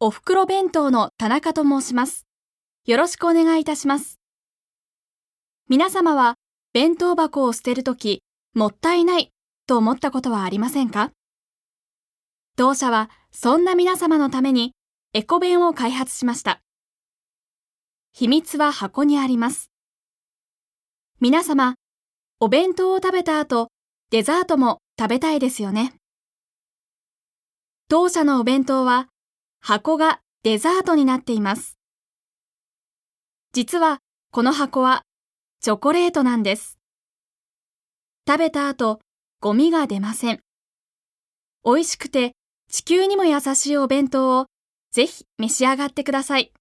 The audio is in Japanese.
おふくろ弁当の田中と申します。よろしくお願いいたします。皆様は弁当箱を捨てるとき、もったいないと思ったことはありませんか？同社はそんな皆様のためにエコ弁を開発しました。秘密は箱にあります。皆様、お弁当を食べた後、デザートも食べたいですよね。当社のお弁当は箱がデザートになっています。実はこの箱はチョコレートなんです。食べた後、ゴミが出ません。美味しくて地球にも優しいお弁当をぜひ召し上がってください。